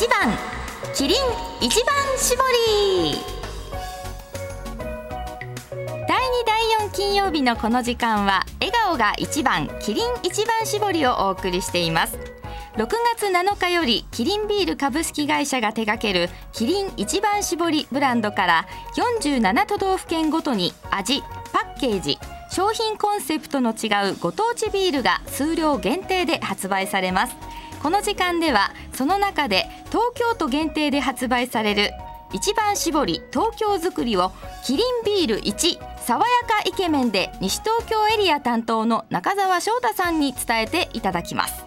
一番。キリン一番搾り。第2第4金曜日のこの時間は笑顔が一番キリン一番搾りをお送りしています。6月7日よりキリンビール株式会社が手掛けるキリン一番搾りブランドから47都道府県ごとに味パッケージ商品コンセプトの違うご当地ビールが数量限定で発売されます。この時間ではその中で東京都限定で発売される一番搾り東京作りをキリンビール1爽やかイケメンで西東京エリア担当の中澤翔太さんに伝えていただきます。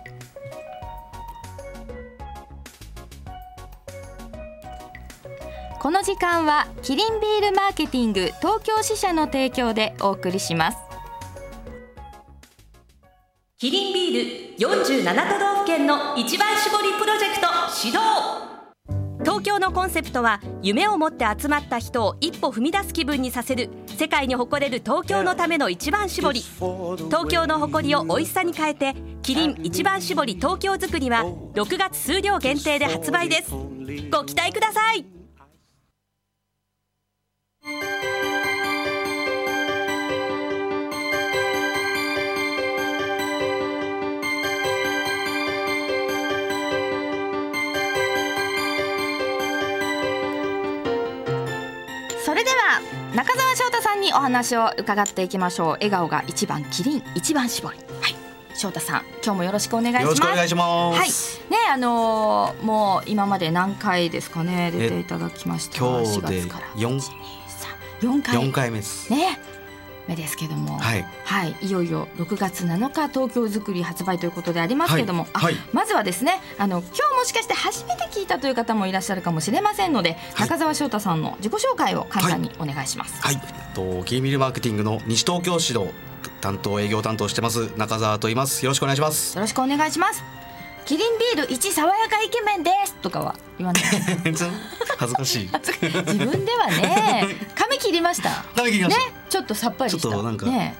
この時間はキリンビールマーケティング東京支社の提供でお送りします。キリンビール47都道府県の一番搾りプロジェクト始動。東京のコンセプトは夢を持って集まった人を一歩踏み出す気分にさせる世界に誇れる東京のための一番搾り。東京の誇りを美味しさに変えてキリン一番搾り東京作りは6月数量限定で発売です。ご期待ください。にお話を伺っていきましょう。笑顔が一番キリン一番搾り。はい。翔太さん今日もよろしくお願いします。よろしくお願いします。はい。ねあのーもう今まで何回ですかね出ていただきました。今日で4月から。四4回。四回目です。ね目ですけどもはいはい、いよいよ6月7日東京づくり発売ということでありますけども、あはいはいまずはですねあの今日もしかして初めて聞いたという方もいらっしゃるかもしれませんので、はい中澤翔太さんの自己紹介を簡単にお願いします。はい。とキーミルマーケティングの西東京市の担当営業担当してます中澤と言います。よろしくお願いします。よろしくお願いします。キリンビール一爽やかイケメンですとかは言わない。恥ずかしい。自分ではね、髪切りました。ね髪切りました。、ちょっとさっぱりしたね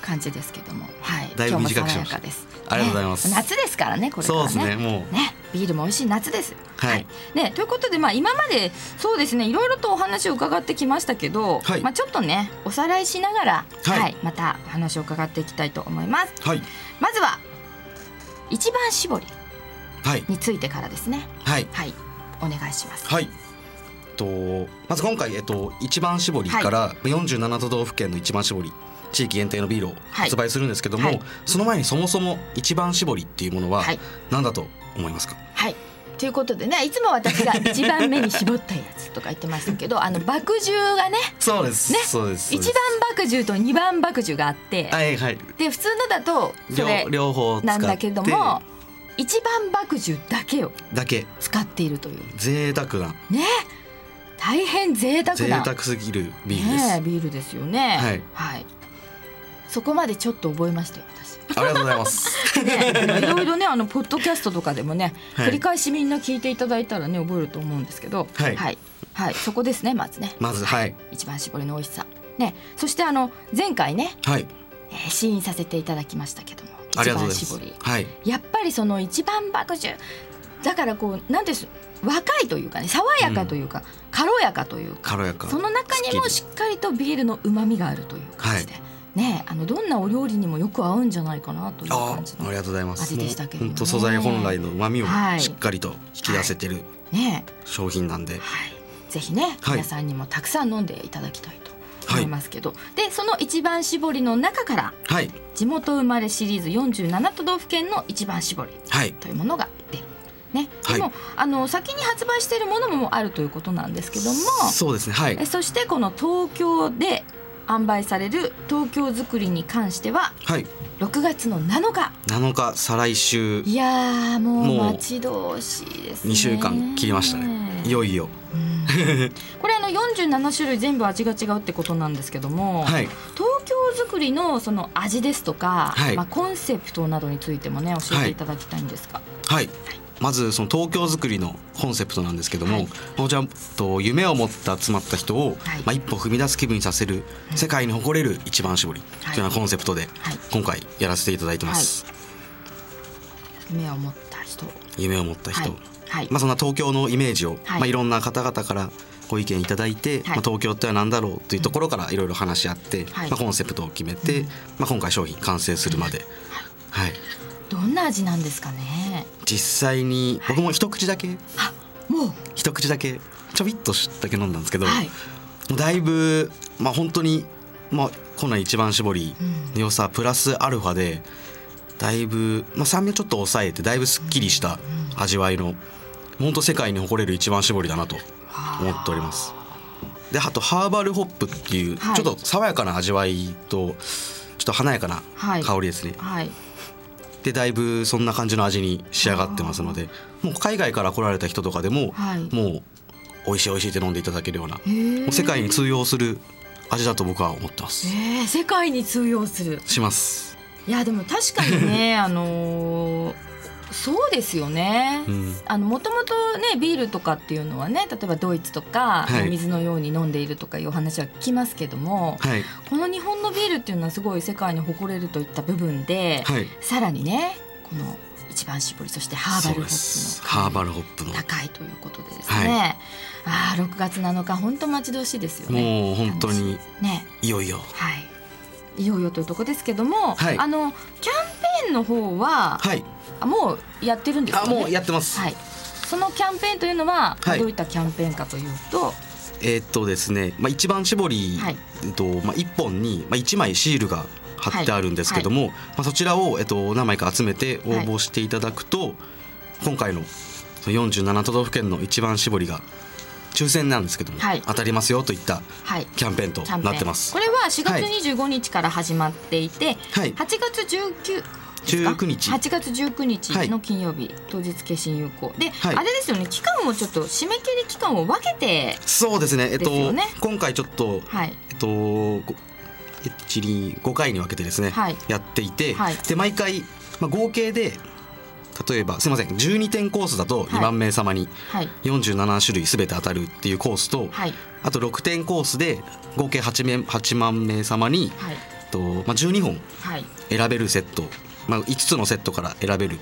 感じですけども、はい、だいぶ短くしました爽やかです。ありがとうございますね夏ですからね、これからね。そうですね。もうね、ビールも美味しい夏です。はいね、ということで、まあ、今までそうですねいろいろとお話を伺ってきましたけど、はいまあ、ちょっとねおさらいしながら、はいまたお話を伺っていきたいと思います。はいまずは一番搾りはいについてからですね。はいはい、お願いします。はい。とまず今回えっと一番搾りから47都道府県の一番搾り。地域限定のビールを発売するんですけども、はい。その前にそもそも一番搾りっていうものははい。何だと思いますか、はい。ということでねいつも私が一番目に絞ったやつとか言ってましたけど あの麦汁がねそうです、ねそうです一番麦汁と二番麦汁があって、はいはい。で普通のだとそ両れ両方なんだけども一番麦汁だけをだけ。使っているという。贅沢な。ね大変贅沢贅な沢すぎるビールです、ねビールですよね。はい。はい、そこまでちょっと覚えましたよ私。ありがとうございます。ね、いろいろねあのポッドキャストとかでもね、はい。繰り返しみんな聞いていただいたらね覚えると思うんですけど。はい。はい、はい。そこですねまずね。まずはい。一番搾りの美味しさ。ね。そしてあの前回ね、はい。えー試飲させていただきましたけども。一番がとうございます。搾りはい。やっぱりその一番麦汁だからこうなんです若いというかね爽やかというか、軽やかというか軽やか。その中にもすしっかりとビールの旨味があるという感じで、ねあのどんなお料理にもよく合うんじゃないかなというあ感じのありがとうございます。味でしたけどね素材本来の旨味をはい。しっかりと引き出せてるね商品なんで、はい。ぜひね、はい。皆さんにもたくさん飲んでいただきたいと思いますけど、でその一番搾りの中からはい。地元生まれシリーズ47都道府県の一番搾りはい。というものが出る。ね、はい。でも、あの先に発売しているものもあるということなんですけども。そうですね。はい。えそしてこの東京で販売される東京作りに関してははい。6月の7日。7日再来週。いやーももうう待ち遠しいですね。2週間切りましたね。いよいよ。うん。これあの47種類全部味が違うってことなんですけども、はい。東京作りのその味ですとか、はい。まあ、コンセプトなどについてもね教えていただきたいんですが、はいまずその東京作りのコンセプトなんですけども、はい。こちらと夢を持って集まった人を、はい。まあ、一歩踏み出す気分にさせる世界に誇れる一番搾りというようなコンセプトではい。今回やらせていただいてます、夢を持った人。夢を持った人、まあ、そんな東京のイメージを、はい。いまあ、いろんな方々からご意見いただいて、まあ、東京っては何だろうというところからいろいろ話し合って、はい。まあ、コンセプトを決めて、まあ、今回商品完成するまで、はい、どんな味なんですかね実際に僕も一口だけ、あもう。一口だけちょびっとだけ飲んだんですけど、はい。もうだいぶ、まあ、本当に、まあ、こんな一番搾りの良さプラスアルファでだいぶ、まあ、酸味をちょっと抑えてだいぶすっきりした味わいの本当世界に誇れる一番搾りだなと思っております。であとハーバルホップっていうはい。ちょっと爽やかな味わいとちょっと華やかなはい。香りですね。はいでだいぶそんな感じの味に仕上がってますのでもう海外から来られた人とかでも、はいもう美味しい美味しいって飲んでいただけるようなもう世界に通用する味だと僕は思ってます。えー、世界に通用するします。いやでも確かにね あのーそうですよね、うん。あのもともとねビールとかっていうのはね例えばドイツとか、はい。水のように飲んでいるとかいうお話は聞きますけども、はい。この日本のビールっていうのはすごい世界に誇れるといった部分で、はい。さらにねこの一番搾りそしてハーバルホップのハーバルホップの。高いということでですね、ああ6月7日本当待ち遠しいですよね。もう本当にね。いよいよ。はい。いよいよというとこですけども、はい。あのキャンペーンの方は、はいあもうやってるんですよね？あもうやってます。はい。そのキャンペーンというのは、はい。どういったキャンペーンかというと？えーっとですね、まあ一番搾り、はい。えっとまあ一本にまあ一枚シールが貼ってあるんですけども、まあそちらをえっと何枚か集めて応募していただくと、今回のその47都道府県の一番搾りが抽選なんですけども、はい。当たりますよといったはい。キャンペーンとなってます。こ。れは4はい。月25日から始まっていて、はい。8月19ですか19日。8月19日の金曜日、当日決心有効。で、はい。あれですよね。期間もちょっと締め切り期間を分けてそうですね。えっと、今回ちょっとはい。えっとご一理5回に分けてですね、はい。やっていて、はい。で毎回、まあ、合計で例えばすいません12点コースだと2番目様にはい。47種類すべて当たるっていうコースと、はい。あと6点コースで合計 8, 名8万名様に、とまあ、12本はい。選べるセット、まあ、5つのセットから選べる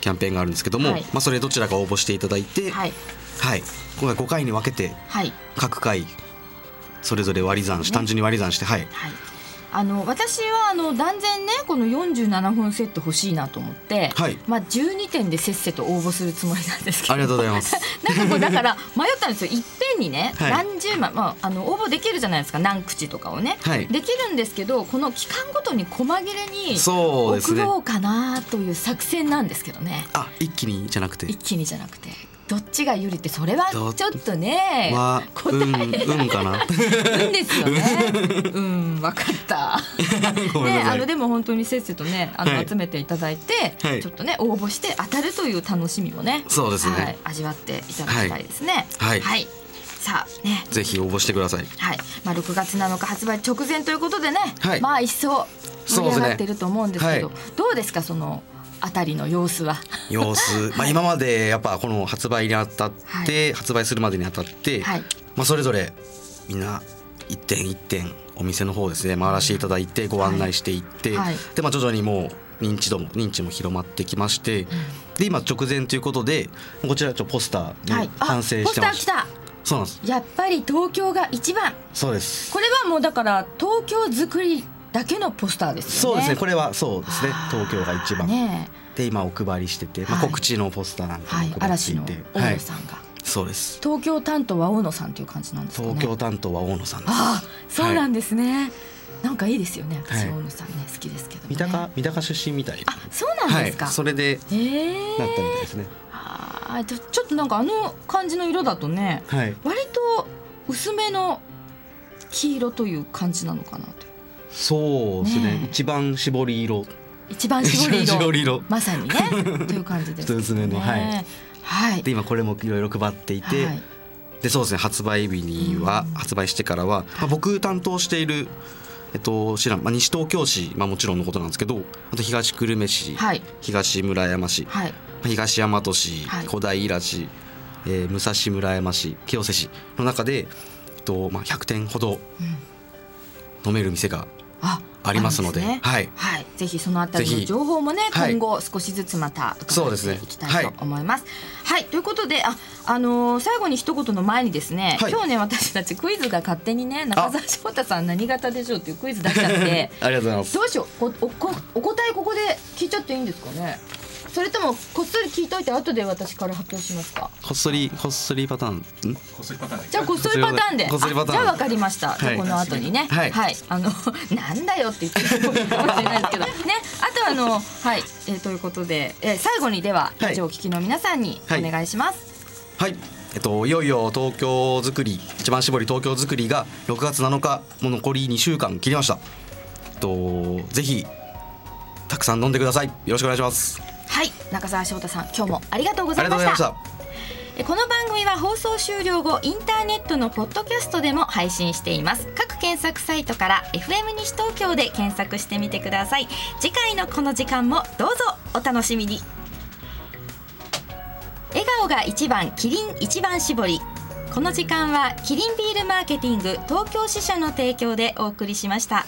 キャンペーンがあるんですけども、はい、まあ、それどちらか応募していただいて、はい、はい、今回5回に分けて各回それぞれ割り算し、単純に割り算してはい。はい。あの私はあの断然ねこの47本セット欲しいなと思って、はい、まあ、12点でせっせと応募するつもりなんですけど。ありがとうございます。なんかこうだから迷ったんですよ。にね、はい、何十万、まあ、あの応募できるじゃないですか何口とかをね、はい、できるんですけどこの期間ごとに細切れに送ろうかなという作戦なんですけどね、ね、あ一気にじゃなくて。一気にじゃなくて。どっちが有利ってそれはち？ょっとね、まあ、答え、うん、うんかな？うんですよね。うん分かった。ねあのでも本当にせっせとねあの、はい、集めていただいて、はい、ちょっとね応募して当たるという楽しみもねそうですね、はい、味わっていただきたいですね。はい、はい。さあね、ぜひ応募してください。はい、まあ6月7日発売直前ということでね、はい。まあ一層盛り上がっていると思うんですけど、そうでどうですかそのあたりの様子は？様子。まあ今までやっぱこの発売にあたって、発売するまでにあたって、はい。まあそれぞれみんな一点一点お店の方ですね。回らせていただいてご案内していって、はい。でまあ徐々にもう認知度も認知も広まってきまして、で今直前ということでこちらちょっとポスターに、完成ポしてます。スター来た。そうなんです。やっぱり東京が一番。そうです。これはもうだから東京作りだけのポスターですよね。そうですね。これはそうですね。東京が一番、ねで今お配りしてて、まあ、はい告知のポスターなんかはいも、配って嵐のい。て、大はい野さんが、そうです。東京担当は大野さんという感じなんですかね。東京担当は大野さんああ、そうなんですね。なんかいいですよね。私はい。大野さんね好きですけど、ね。三鷹三鷹出身みたい。あ、そうなんですか。はい、それでええ。なったみたいですねああ、ちょっとなんかあの感じの色だとね、はい。割と薄めの黄色という感じなのかなと。そうですね。ねえ。一番絞り色。一番絞り色。まさにね。という感じです、ね。一つ目の。はい。はい。で今これもいろいろ配っていて、はい。でそうですね。発売日には、発売してからは、まあ、僕担当しているえっと知らん、まあ、西東京市、まあ、もちろんのことなんですけどあと東久留米市、はい。東村山市、はい。東大和市、はい。小平市、えー武蔵村山市清瀬市の中で、えっとまあ、100店ほど飲める店があありますのでね。はい。はい、ぜひそのあたりの情報もね、はい。今後少しずつまた伺っそうですね。ていきたいと思います。はい、ということで、あ、あのー最後に一言の前にですね、はい。今日ね私たちクイズが勝手にね中澤翔太さん何型でしょうっていうクイズ出しちゃって。ありがとうございます。どうしよう。おおこお答えここで聞いちゃっていいんですかね？それともこっそり聞いといて後で私から発表しますか？こっそりこっそりパターン。ん？じゃあこっそりパターンで。こっそりパターン。あじゃあわかりました、じゃあはい。この後にね。はい。あの なんだよって言ってるかもしれないですけど。ねあとあのはい、えーということで、えー最後にでははい。ラジオをお聞きの皆さんにおはい。願いします、はい。えっといよいよ東京作り一番搾り東京作りが6月7日もう残り2週間切りました。えっとぜひたくさん飲んでください。よろしくお願いしますはい中澤翔太さん今日もありがとうございました。この番組は放送終了後インターネットのポッドキャストでも配信しています。各検索サイトから FM 西東京で検索してみてください。次回のこの時間もどうぞお楽しみに。笑顔が一番キリン一番搾り。この時間はキリンビールマーケティング東京支社の提供でお送りしました。